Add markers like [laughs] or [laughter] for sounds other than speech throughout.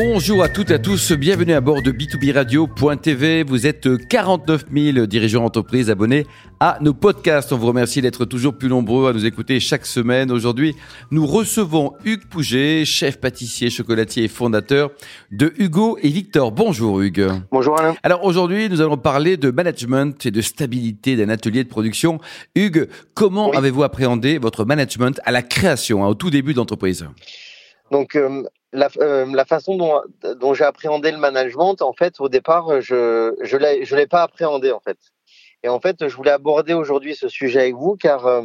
Bonjour à toutes et à tous, bienvenue à bord de B2B Radio.tv. Vous êtes 49 000 dirigeants d'entreprise abonnés à nos podcasts. On vous remercie d'être toujours plus nombreux à nous écouter chaque semaine. Aujourd'hui, nous recevons Hugues Pouget, chef pâtissier, chocolatier et fondateur de Hugo et Victor. Bonjour Hugues. Bonjour Alain. Alors aujourd'hui, nous allons parler de management et de stabilité d'un atelier de production. Hugues, comment avez-vous appréhendé votre management à la création, hein, au tout début d'entreprise donc, euh, la, euh, la, façon dont, dont j'ai appréhendé le management, en fait, au départ, je je l'ai je l'ai pas appréhendé en fait. Et en fait, je voulais aborder aujourd'hui ce sujet avec vous, car euh,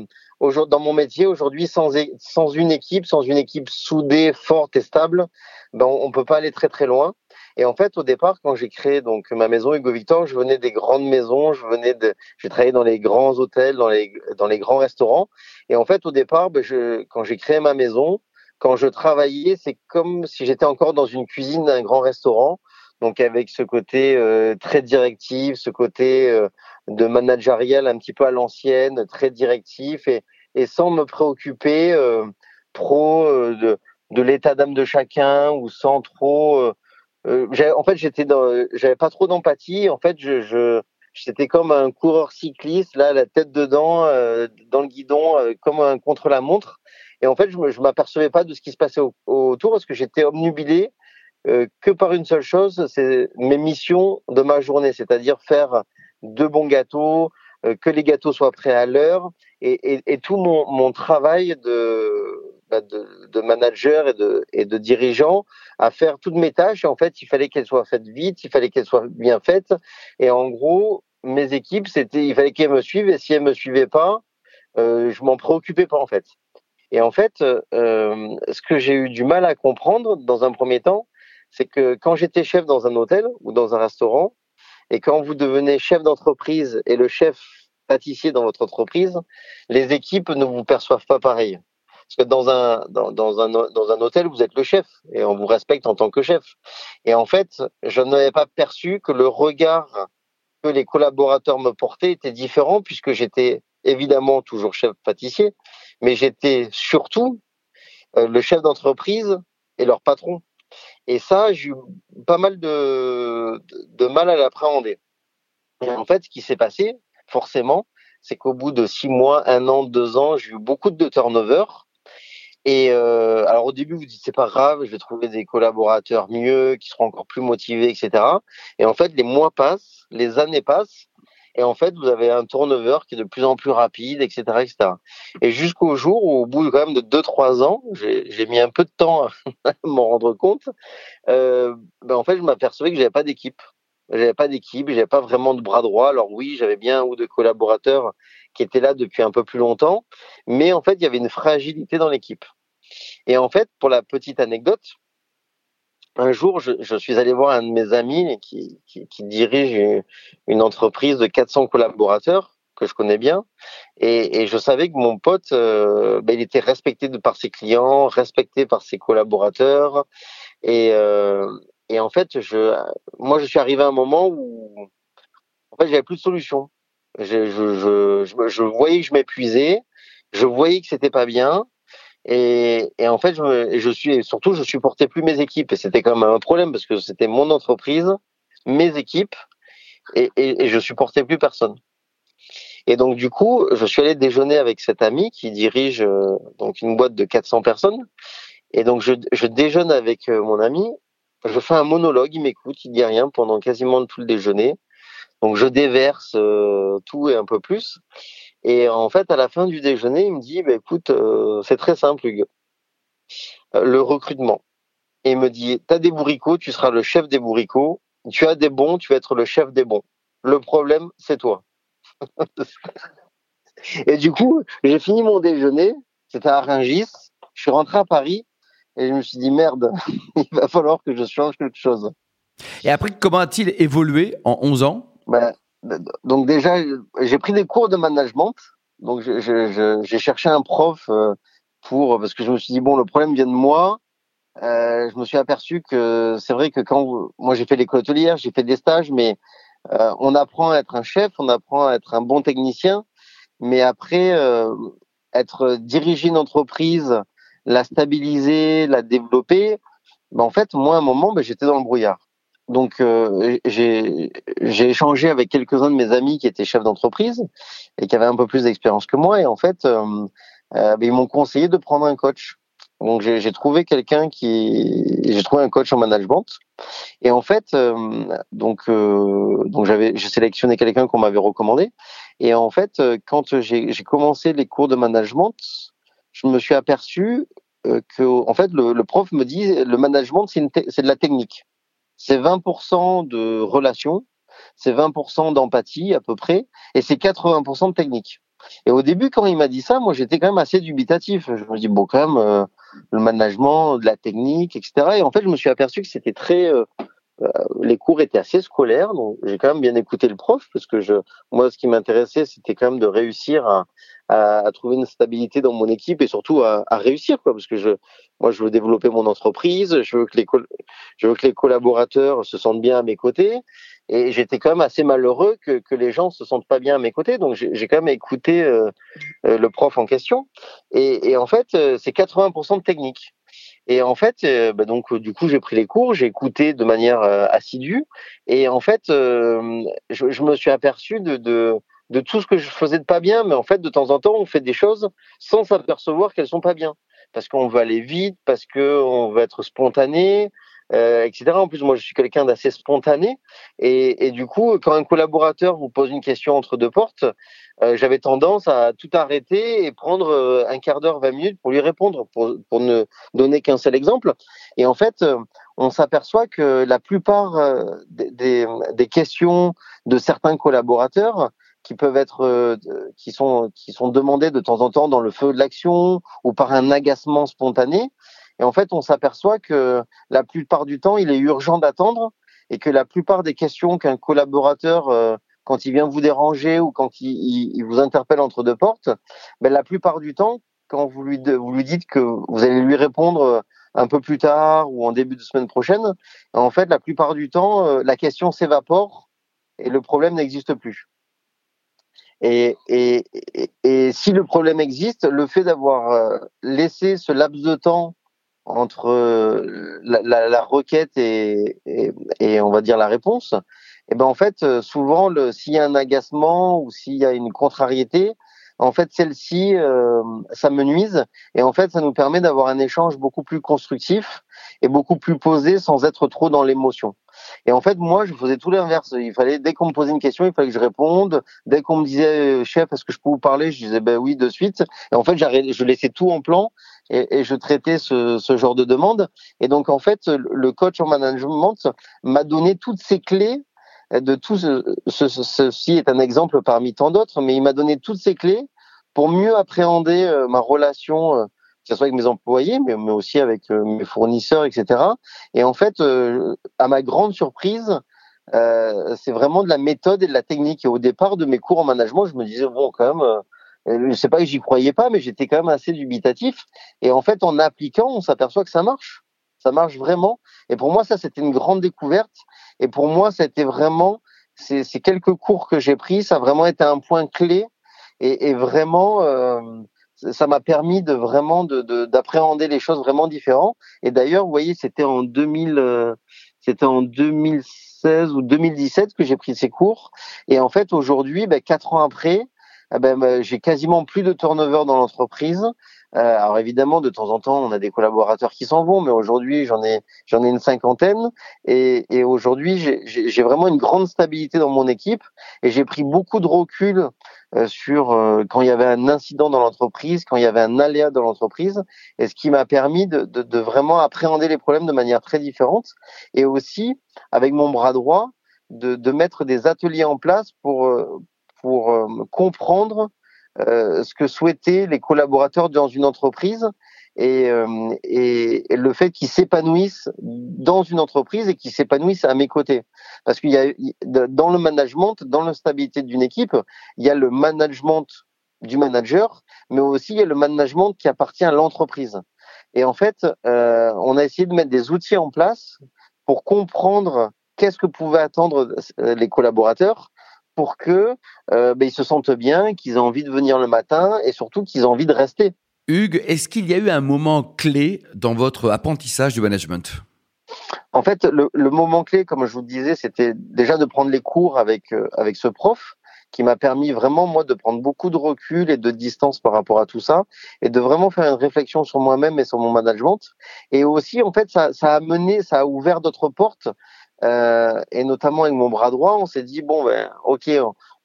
dans mon métier aujourd'hui, sans sans une équipe, sans une équipe soudée, forte et stable, ben on, peut pas aller très très loin. Et en fait, au départ, quand j'ai créé donc ma maison Hugo Victor, je venais des grandes maisons, je venais de, j'ai travaillé dans les grands hôtels, dans les dans les grands restaurants. Et en fait, au départ, ben je, quand j'ai créé ma maison, quand je travaillais, c'est comme si j'étais encore dans une cuisine d'un grand restaurant, donc avec ce côté euh, très directif, ce côté euh, de managérial un petit peu à l'ancienne, très directif et, sans me préoccuper euh, trop de, l'état d'âme de chacun ou sans trop. en fait, j'étais j'avais pas trop d'empathie. En fait, je, J'étais comme un coureur cycliste, là, la tête dedans, dans le guidon, comme un contre-la-montre. Et en fait, je ne m'apercevais pas de ce qui se passait autour parce que j'étais obnubilé euh, que par une seule chose, c'est mes missions de ma journée, c'est-à-dire faire de bons gâteaux, euh, que les gâteaux soient prêts à l'heure, et, tout mon, travail de, bah manager et de, dirigeant à faire toutes mes tâches. Et en fait, il fallait qu'elles soient faites vite, il fallait qu'elles soient bien faites. Et en gros, mes équipes, il fallait qu'elles me suivent, et si elles me suivaient pas, euh, je m'en préoccupais pas en fait. Et en fait, euh, ce que j'ai eu du mal à comprendre dans un premier temps, c'est que quand j'étais chef dans un hôtel ou dans un restaurant, et quand vous devenez chef d'entreprise et le chef pâtissier dans votre entreprise, les équipes ne vous perçoivent pas pareil. Parce que dans un, dans, un, dans un hôtel, vous êtes le chef et on vous respecte en tant que chef. Et en fait, je n'avais pas perçu que le regard que les collaborateurs me portaient était différent puisque j'étais évidemment toujours chef pâtissier, mais j'étais surtout euh, le chef d'entreprise et leur patron. Et ça, j'ai eu pas mal de, mal à l'appréhender. En fait, ce qui s'est passé, forcément, c'est qu'au bout de six mois, un an, deux ans, j'ai eu beaucoup de turnover. Et euh, alors au début, vous dites c'est pas grave, je vais trouver des collaborateurs mieux, qui seront encore plus motivés, etc. Et en fait, les mois passent, les années passent, et en fait, vous avez un turnover qui est de plus en plus rapide, etc., etc. Et jusqu'au jour où, au bout quand même de deux trois ans, j'ai mis un peu de temps à [laughs] m'en rendre compte. Euh, ben en fait, je m'apercevais que j'avais pas d'équipe. J'avais pas d'équipe, j'avais pas vraiment de bras droit. Alors oui, j'avais bien ou deux collaborateurs qui étaient là depuis un peu plus longtemps, mais en fait, il y avait une fragilité dans l'équipe. Et en fait, pour la petite anecdote, un jour, je, je, suis allé voir un de mes amis qui, qui, qui, dirige une entreprise de 400 collaborateurs que je connais bien, et, et je savais que mon pote, euh, ben, il était respecté de par ses clients, respecté par ses collaborateurs, et, euh, et en fait, je, moi, je suis arrivé à un moment où, en fait, j'avais plus de solution. Je, je, je, je voyais que je m'épuisais, je voyais que c'était pas bien, et, et, en fait, je, je suis surtout, je supportais plus mes équipes et c'était quand même un problème parce que c'était mon entreprise, mes équipes et, et, et, je supportais plus personne. Et donc du coup, je suis allé déjeuner avec cet ami qui dirige euh, donc une boîte de 400 personnes. Et donc je, je déjeune avec euh, mon ami. Je fais un monologue, il m'écoute, il dit rien pendant quasiment tout le déjeuner. Donc je déverse euh, tout et un peu plus. Et en fait, à la fin du déjeuner, il me dit, bah, écoute, euh, c'est très simple, Hugues. Euh, le recrutement. Et il me dit, tu as des bourricots, tu seras le chef des bourricots. Tu as des bons, tu vas être le chef des bons. Le problème, c'est toi. [laughs] et du coup, j'ai fini mon déjeuner. C'était à Rungis. Je suis rentré à Paris et je me suis dit, merde, [laughs] il va falloir que je change quelque chose. Et après, comment a-t-il évolué en 11 ans? Ben, donc déjà, j'ai pris des cours de management. Donc j'ai cherché un prof euh, pour parce que je me suis dit bon, le problème vient de moi. Euh, je me suis aperçu que c'est vrai que quand moi j'ai fait l'école hôtelière, j'ai fait des stages, mais euh, on apprend à être un chef, on apprend à être un bon technicien, Mais après, être dirigé une entreprise, la stabiliser, la développer, ben en fait, moi, à un moment, ben, j'étais dans le brouillard. Donc, euh, j'ai échangé avec quelques-uns de mes amis qui étaient chefs d'entreprise et qui avaient un peu plus d'expérience que moi. Et en fait, euh, euh, ben, ils m'ont conseillé de prendre un coach. Donc, j'ai trouvé quelqu'un qui, j'ai trouvé un coach en management. Et en fait, donc, donc j'avais, j'ai sélectionné quelqu'un qu'on m'avait recommandé. Et en fait, quand j'ai commencé les cours de management, je me suis aperçu que, en fait, le, le prof me dit, le management, c'est de la technique c'est 20% de relations, c'est 20% d'empathie à peu près, et c'est 80% de technique. Et au début, quand il m'a dit ça, moi j'étais quand même assez dubitatif. Je me dis bon, quand même, euh, le management, de la technique, etc. Et en fait, je me suis aperçu que c'était très, euh, les cours étaient assez scolaires, donc j'ai quand même bien écouté le prof parce que moi, ce qui m'intéressait, c'était quand même de réussir à, trouver une stabilité dans mon équipe et surtout à, réussir, quoi, parce que moi, je veux développer mon entreprise, je veux que les, collaborateurs se sentent bien à mes côtés, et j'étais quand même assez malheureux que, les gens se sentent pas bien à mes côtés, donc j'ai quand même écouté euh, euh, le prof en question, et en fait, c'est 80% de technique. Et en fait, euh, bah donc du coup, j'ai pris les cours, j'ai écouté de manière euh, assidue, et en fait, euh, je, je, me suis aperçu de, de, de tout ce que je faisais de pas bien, mais en fait, de temps en temps, on fait des choses sans s'apercevoir qu'elles sont pas bien, parce qu'on veut aller vite, parce que on veut être spontané, euh, etc. En plus, moi, je suis quelqu'un d'assez spontané, et, du coup, quand un collaborateur vous pose une question entre deux portes, euh, j'avais tendance à tout arrêter et prendre euh, un quart d'heure, 20 minutes pour lui répondre, pour, ne donner qu'un seul exemple. Et en fait, euh, on s'aperçoit que la plupart des, des, des, questions de certains collaborateurs qui peuvent être, qui sont, qui sont demandées de temps en temps dans le feu de l'action ou par un agacement spontané. Et en fait, on s'aperçoit que la plupart du temps, il est urgent d'attendre et que la plupart des questions qu'un collaborateur quand il vient vous déranger ou quand il, vous interpelle entre deux portes, ben la plupart du temps, quand vous lui, dites que vous allez lui répondre un peu plus tard ou en début de semaine prochaine, en fait, la plupart du temps, euh, la question s'évapore et le problème n'existe plus. Et, si le problème existe, le fait d'avoir euh, laissé ce laps de temps entre euh, la, la, la requête et, et, on va dire la réponse, et ben en fait euh, souvent s'il y a un agacement ou s'il y a une contrariété en fait celle-ci euh, ça me nuise et en fait ça nous permet d'avoir un échange beaucoup plus constructif et beaucoup plus posé sans être trop dans l'émotion. Et en fait moi je faisais tout l'inverse. Il fallait dès qu'on me posait une question il fallait que je réponde. Dès qu'on me disait euh, chef est-ce que je peux vous parler? Je disais ben oui de suite. Et en fait je laissais tout en plan et, je traitais ce, genre de demande et donc en fait le coach en management m'a donné toutes ces clés de tout ce, ceci est un exemple parmi tant d'autres, mais il m'a donné toutes ces clés pour mieux appréhender euh, ma relation, euh, que ce soit avec mes employés, mais, mais aussi avec euh, mes fournisseurs, etc. Et en fait, à ma grande surprise, c'est vraiment de la méthode et de la technique. Et au départ de mes cours en management, je me disais bon, quand même, je sais pas que j'y croyais pas, mais j'étais quand même assez dubitatif. Et en fait, en appliquant, on s'aperçoit que ça marche. Ça marche vraiment. Et pour moi, ça, c'était une grande découverte. Et pour moi, c'était vraiment ces, ces, quelques cours que j'ai pris, ça a vraiment été un point clé. Et, et vraiment, euh, ça m'a permis de vraiment d'appréhender de, les choses vraiment différents. Et d'ailleurs, vous voyez, c'était en 2000, euh, c'était en 2016 ou 2017 que j'ai pris ces cours. Et en fait, aujourd'hui, ben, quatre ans après, eh ben, j'ai quasiment plus de turnover dans l'entreprise. Euh, alors évidemment, de temps en temps, on a des collaborateurs qui s'en vont, mais aujourd'hui, j'en ai j'en ai une cinquantaine. Et, et aujourd'hui, j'ai vraiment une grande stabilité dans mon équipe. Et j'ai pris beaucoup de recul euh, sur euh, quand il y avait un incident dans l'entreprise, quand il y avait un aléa dans l'entreprise, et ce qui m'a permis de, de, de vraiment appréhender les problèmes de manière très différente. Et aussi, avec mon bras droit, de, de mettre des ateliers en place pour pour comprendre euh, ce que souhaitaient les collaborateurs dans une entreprise et, euh, et, le fait qu'ils s'épanouissent dans une entreprise et qu'ils s'épanouissent à mes côtés. Parce qu'il y a dans le management, dans la stabilité d'une équipe, il y a le management du manager, mais aussi il y a le management qui appartient à l'entreprise. Et en fait, euh, on a essayé de mettre des outils en place pour comprendre qu'est-ce que pouvaient attendre les collaborateurs pour que ben, ils se sentent bien, qu'ils aient envie de venir le matin et surtout qu'ils aient envie de rester. Hugues, est-ce qu'il y a eu un moment clé dans votre apprentissage du management? En fait, le, moment clé, comme je vous disais, c'était déjà de prendre les cours avec, euh, avec ce prof qui m'a permis vraiment, moi, de prendre beaucoup de recul et de distance par rapport à tout ça et de vraiment faire une réflexion sur moi-même et sur mon management. Et aussi, en fait, ça, ça a mené, ça a ouvert d'autres portes. Euh, et notamment avec mon bras droit, on s'est dit, bon, ben, ok,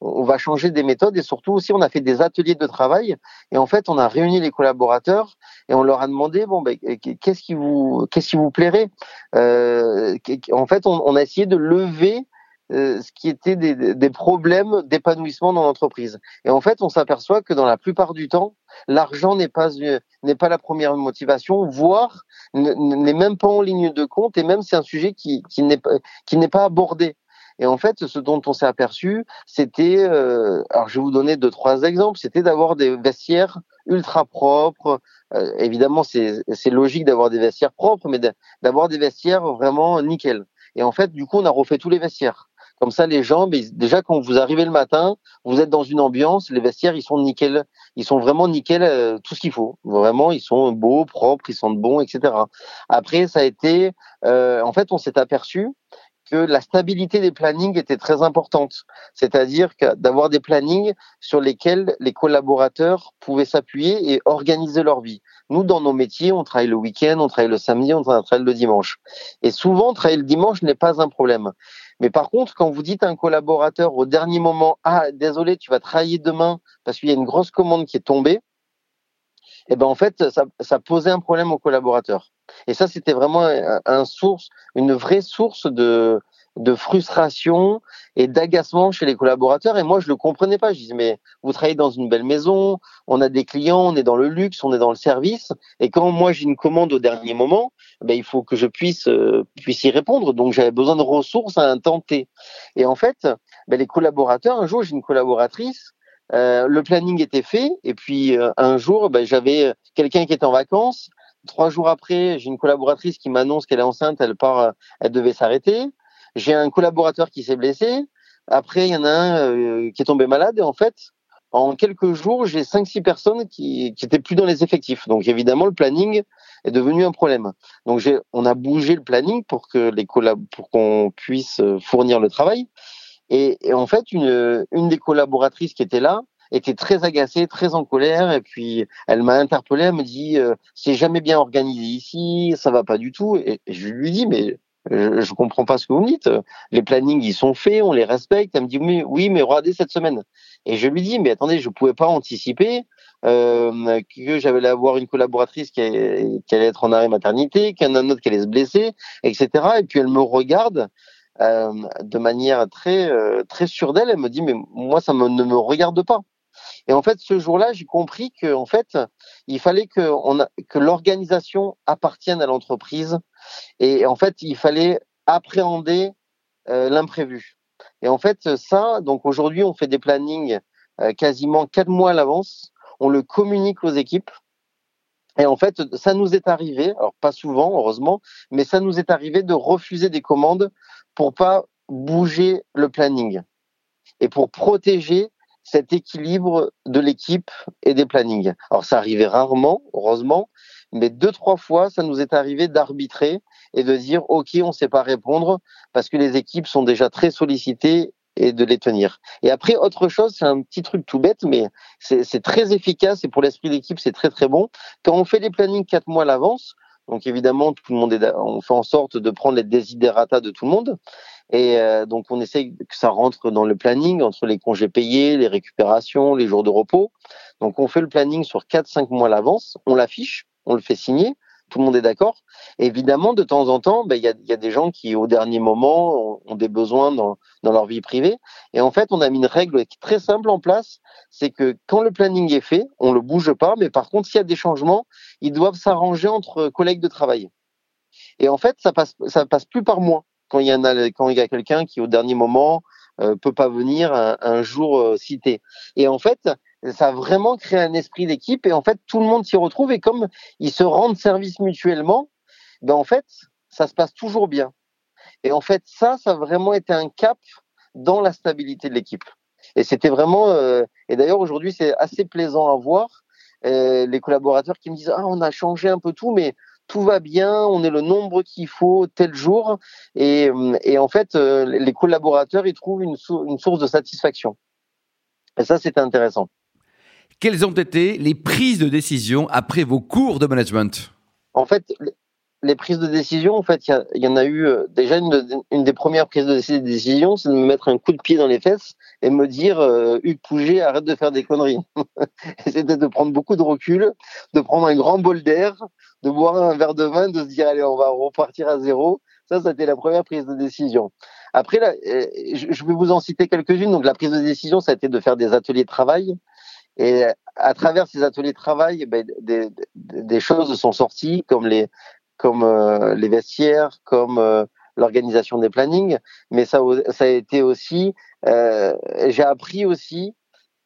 on va changer des méthodes et surtout aussi on a fait des ateliers de travail et en fait on a réuni les collaborateurs et on leur a demandé bon ben qu'est-ce qui vous qu'est-ce qui vous plairait? Euh, en fait on, on, a essayé de lever euh, ce qui était des, des problèmes d'épanouissement dans l'entreprise et en fait on s'aperçoit que dans la plupart du temps l'argent n'est pas n'est pas la première motivation voire n'est même pas en ligne de compte et même c'est un sujet qui qui n'est pas qui n'est pas abordé et en fait, ce dont on s'est aperçu, c'était, euh, alors je vais vous donner deux trois exemples, c'était d'avoir des vestiaires ultra propres. Euh, évidemment, c'est logique d'avoir des vestiaires propres, mais d'avoir des vestiaires vraiment nickel. Et en fait, du coup, on a refait tous les vestiaires. Comme ça, les gens, déjà quand vous arrivez le matin, vous êtes dans une ambiance, les vestiaires, ils sont nickel, ils sont vraiment nickel, euh, tout ce qu'il faut. Vraiment, ils sont beaux, propres, ils sentent bons, etc. Après, ça a été, euh, en fait, on s'est aperçu que la stabilité des plannings était très importante. C'est-à-dire d'avoir des plannings sur lesquels les collaborateurs pouvaient s'appuyer et organiser leur vie. Nous, dans nos métiers, on travaille le week-end, on travaille le samedi, on travaille le dimanche. Et souvent, travailler le dimanche n'est pas un problème. Mais par contre, quand vous dites à un collaborateur au dernier moment, ah, désolé, tu vas travailler demain parce qu'il y a une grosse commande qui est tombée, eh ben en fait, ça, ça posait un problème aux collaborateurs. Et ça, c'était vraiment un, source, une vraie source de, de frustration et d'agacement chez les collaborateurs. Et moi, je le comprenais pas. Je disais, mais vous travaillez dans une belle maison, on a des clients, on est dans le luxe, on est dans le service. Et quand moi, j'ai une commande au dernier moment, ben, il faut que je puisse, euh, puisse y répondre. Donc, j'avais besoin de ressources à T. Et en fait, ben, les collaborateurs, un jour, j'ai une collaboratrice, euh, le planning était fait, et puis euh, un jour, ben, j'avais quelqu'un qui était en vacances, Trois jours après, j'ai une collaboratrice qui m'annonce qu'elle est enceinte, elle part, euh, elle devait s'arrêter. J'ai un collaborateur qui s'est blessé. Après, il y en a un euh, qui est tombé malade. Et en fait, en quelques jours, j'ai cinq, six personnes qui, qui étaient plus dans les effectifs. Donc évidemment, le planning est devenu un problème. Donc on a bougé le planning pour que les collab pour qu'on puisse fournir le travail. Et, et, en fait, une, une des collaboratrices qui était là, était très agacée, très en colère, et puis elle m'a interpellé, elle me dit euh, c'est jamais bien organisé ici, ça va pas du tout. Et, je lui dis mais je, je comprends pas ce que vous me dites. Les plannings ils sont faits, on les respecte. Elle me dit oui, mais regardez cette semaine. Et je lui dis mais attendez, je pouvais pas anticiper euh, que j'avais avoir une collaboratrice qui, qui, allait être en arrêt maternité, qu'il y en a autre qui allait se blesser, etc. Et puis elle me regarde euh, de manière très euh, très sûre d'elle. Elle me dit mais moi ça me, ne me regarde pas. Et en fait, ce jour-là, j'ai compris que, en fait, il fallait que, que l'organisation appartienne à l'entreprise. Et en fait, il fallait appréhender euh, l'imprévu. Et en fait, ça, donc aujourd'hui, on fait des plannings euh, quasiment quatre mois à l'avance. On le communique aux équipes. Et en fait, ça nous est arrivé, alors pas souvent, heureusement, mais ça nous est arrivé de refuser des commandes pour pas bouger le planning et pour protéger cet équilibre de l'équipe et des plannings. Alors ça arrivait rarement, heureusement, mais deux trois fois, ça nous est arrivé d'arbitrer et de dire ok, on ne sait pas répondre parce que les équipes sont déjà très sollicitées et de les tenir. Et après, autre chose, c'est un petit truc tout bête, mais c'est très efficace et pour l'esprit d'équipe, c'est très très bon. Quand on fait les plannings quatre mois à l'avance, donc évidemment, tout le monde est, on fait en sorte de prendre les désidératas de tout le monde. Et euh, donc on essaie que ça rentre dans le planning entre les congés payés, les récupérations, les jours de repos. Donc on fait le planning sur 4-5 mois à l'avance, on l'affiche, on le fait signer, tout le monde est d'accord. Évidemment, de temps en temps, ben, il y, a, des gens qui, au dernier moment, ont, des besoins dans, leur vie privée. Et en fait, on a mis une règle très simple en place, c'est que quand le planning est fait, on le bouge pas, mais par contre, s'il y a des changements, ils doivent s'arranger entre collègues de travail. Et en fait, ça passe, passe plus par mois quand il y en a, quand il y a quelqu'un qui au dernier moment euh, peut pas venir un, jour euh, cité. Et en fait, ça a vraiment créé un esprit d'équipe et en fait tout le monde s'y retrouve et comme ils se rendent service mutuellement, ben en fait ça se passe toujours bien. Et en fait ça, ça a vraiment été un cap dans la stabilité de l'équipe. Et c'était vraiment. et d'ailleurs aujourd'hui c'est assez plaisant à voir les collaborateurs qui me disent ah on a changé un peu tout, mais tout va bien, on est le nombre qu'il faut tel jour. Et, et en fait, les collaborateurs, ils trouvent une, une source de satisfaction. Et ça, c'était intéressant. Quelles ont été les prises de décision après vos cours de management? En fait, les prises de décision, en fait, il y, en a eu euh, déjà une, une, des premières prises de décision, c'est de me mettre un coup de pied dans les fesses et me dire euh, Hugues Pouget, arrête de faire des conneries. [laughs] C'était de prendre beaucoup de recul, de prendre un grand bol d'air, de boire un verre de vin, de se dire allez, on va repartir à zéro. Ça, c'était la première prise de décision. Après, euh, je vais vous en citer quelques-unes. Donc, la prise de décision, ça a été de faire des ateliers de travail. Et à travers ces ateliers de travail, ben, des, des, choses sont sorties, comme les, comme euh, les vestiaires, comme euh, l'organisation des plannings. Mais ça, ça a été aussi, euh, j'ai appris aussi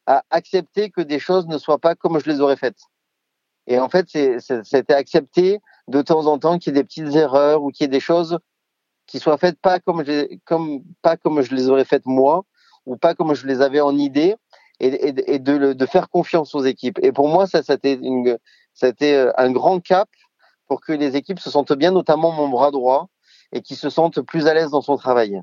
à accepter que des choses ne soient pas comme je les aurais faites. Et en fait, c'était accepté de temps en temps qu'il y ait des petites erreurs ou qu'il y ait des choses qui soient faites pas comme comme pas comme je les aurais faites moi ou pas comme je les avais en idée et, de, faire confiance aux équipes. Et pour moi, ça, c'était une, c'était euh, un grand cap pour que les équipes se sentent bien, notamment mon bras droit, et qui se sentent plus à l'aise dans son travail.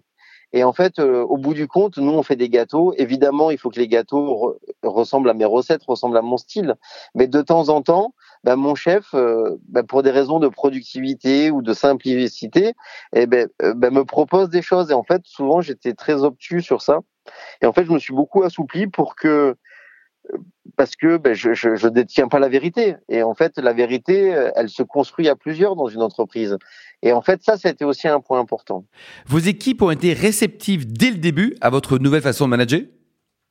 Et en fait, euh, au bout du compte, nous, on fait des gâteaux. Évidemment, il faut que les gâteaux ressemblent à mes recettes, ressemblent à mon style. Mais de temps en temps, bah, mon chef, euh, bah, pour des raisons de productivité ou de simplicité, eh ben, bah, me propose des choses. Et en fait, souvent, j'étais très obtus sur ça. Et en fait, je me suis beaucoup assoupli pour que parce que ben, je, je, détiens pas la vérité. Et en fait, la vérité, elle se construit à plusieurs dans une entreprise. Et en fait, ça, c'était aussi un point important. Vos équipes ont été réceptives dès le début à votre nouvelle façon de manager?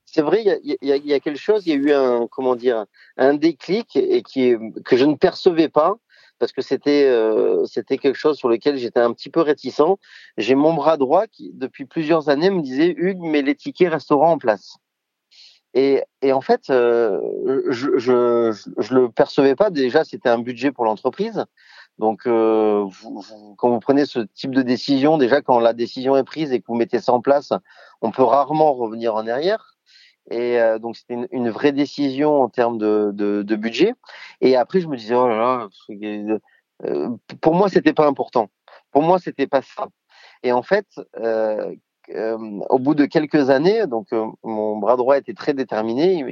C'est vrai, il y, y a, quelque chose, il y a eu un, comment dire, un déclic et qui que je ne percevais pas parce que c'était euh, c'était quelque chose sur lequel j'étais un petit peu réticent. J'ai mon bras droit qui depuis plusieurs années me disait Hugues, mais les tickets resteront en place. Et, et en fait, euh, je, je je le percevais pas. Déjà, c'était un budget pour l'entreprise. Donc, euh, quand vous prenez ce type de décision, déjà quand la décision est prise et que vous mettez ça en place, on peut rarement revenir en arrière. Et euh, donc c'était une, une, vraie décision en termes de, de, de, budget. Et après je me disais oh là là, euh, pour moi c'était pas important. Pour moi c'était pas ça. Et en fait, euh, euh au bout de quelques années, donc mon bras droit était très déterminé.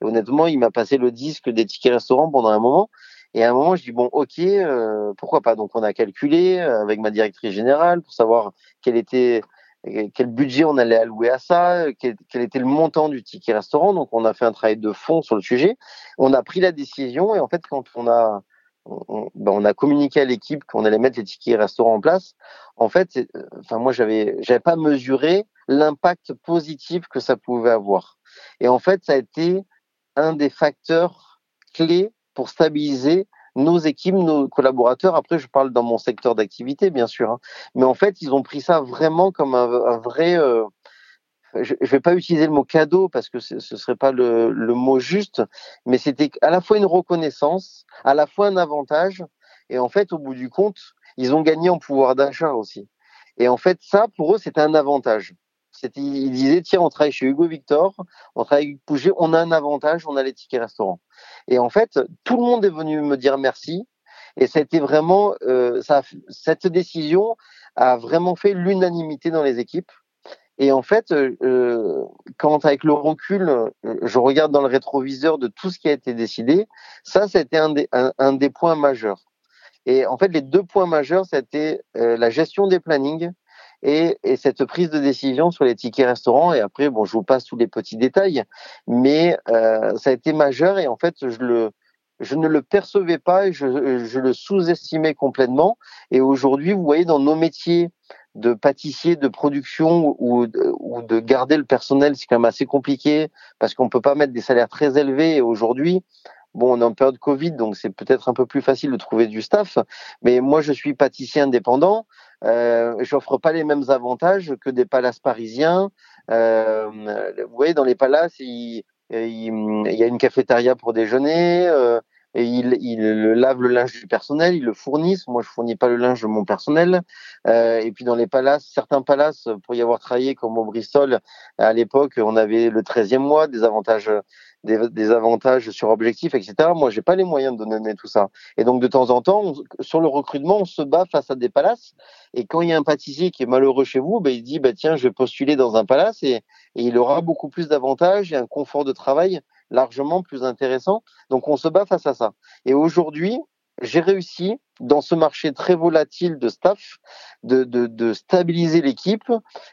honnêtement, il m'a passé le disque des tickets restaurants pendant un moment. Et à un moment, je dis bon, ok, pourquoi pas? Donc on a calculé avec ma directrice générale pour savoir quel était quel budget on allait allouer à ça, quel, était le montant du ticket restaurant. Donc, on a fait un travail de fond sur le sujet. On a pris la décision et en fait, quand on a on, ben a communiqué à l'équipe qu'on allait mettre les tickets restaurants en place. En fait, enfin moi j'avais j'avais pas mesuré l'impact positif que ça pouvait avoir. Et en fait, ça a été un des facteurs clés pour stabiliser nos équipes, nos collaborateurs. Après, je parle dans mon secteur d'activité, bien sûr. Hein. Mais en fait, ils ont pris ça vraiment comme un, vrai. Euh, je ne vais pas utiliser le mot cadeau parce que ce ne serait pas le, le, mot juste, mais c'était à la fois une reconnaissance, à la fois un avantage. Et en fait, au bout du compte, ils ont gagné en pouvoir d'achat aussi. Et en fait, ça, pour eux, c'était un avantage. Ils disaient, tiens, on travaille chez Hugo Victor, on travaille avec Pouget, on a un avantage, on a les tickets restaurants. Et en fait, tout le monde est venu me dire merci. Et ça a été vraiment, euh, cette décision a vraiment fait l'unanimité dans les équipes. Et en fait, euh, quand avec le recul, je regarde dans le rétroviseur de tout ce qui a été décidé, ça, c'était un des, points majeurs. Et en fait, les deux points majeurs, c'était euh, la gestion des plannings et, et, cette prise de décision sur les tickets restaurants. Et après, bon, je vous passe tous les petits détails, mais euh, ça a été majeur et en fait, je le je ne le percevais pas je, je le sous-estimais complètement. Et aujourd'hui, vous voyez, dans nos métiers de pâtissier, de production ou, ou de garder le personnel, c'est quand même assez compliqué parce qu'on peut pas mettre des salaires très élevés. Et aujourd'hui, Bon, on est en période Covid, donc c'est peut-être un peu plus facile de trouver du staff. Mais moi, je suis pâtissier indépendant. Euh, J'offre pas les mêmes avantages que des palaces parisiens. Euh, vous voyez, dans les palaces, il, y a une cafétéria pour déjeuner. Euh, et ils, lavent le linge du personnel, ils le fournissent. Moi, je fournis pas le linge de mon personnel. Euh, et puis dans les palaces, certains palaces, pour y avoir travaillé comme au Bristol, à l'époque, on avait le 13e mois, des avantages des, avantages sur objectif, etc. Moi, j'ai pas les moyens de donner tout ça. Et donc, de temps en temps, sur le recrutement, on se bat face à des palaces. Et quand il y a un pâtissier qui est malheureux chez vous, ben, il dit, bah, tiens, je vais postuler dans un palace et, et il aura beaucoup plus d'avantages et un confort de travail largement plus intéressant. Donc, on se bat face à ça. Et aujourd'hui, j'ai réussi dans ce marché très volatile de staff de, stabiliser l'équipe.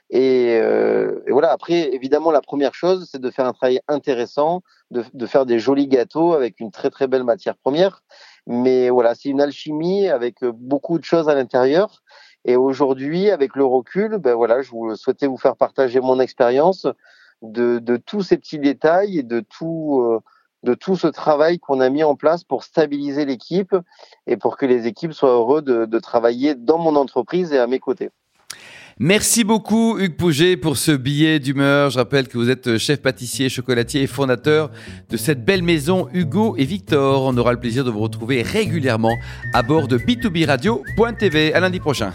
Et, euh, et, voilà. Après évidemment la première chose c'est de faire un travail intéressant de, faire des jolis gâteaux avec une très très belle matière première. Mais voilà c'est une alchimie avec beaucoup de choses à l'intérieur. Et aujourd'hui avec le recul ben voilà je souhaitais vous faire partager mon expérience de, tous ces petits détails et de tout euh, de tout ce travail qu'on a mis en place pour stabiliser l'équipe et pour que les équipes soient heureux de, de travailler dans mon entreprise et à mes côtés. Merci beaucoup Hugues Pouget pour ce billet d'humeur. Je rappelle que vous êtes chef pâtissier, chocolatier et fondateur de cette belle maison Hugo et Victor. On aura le plaisir de vous retrouver régulièrement à bord de b2b radio.tv. À lundi prochain.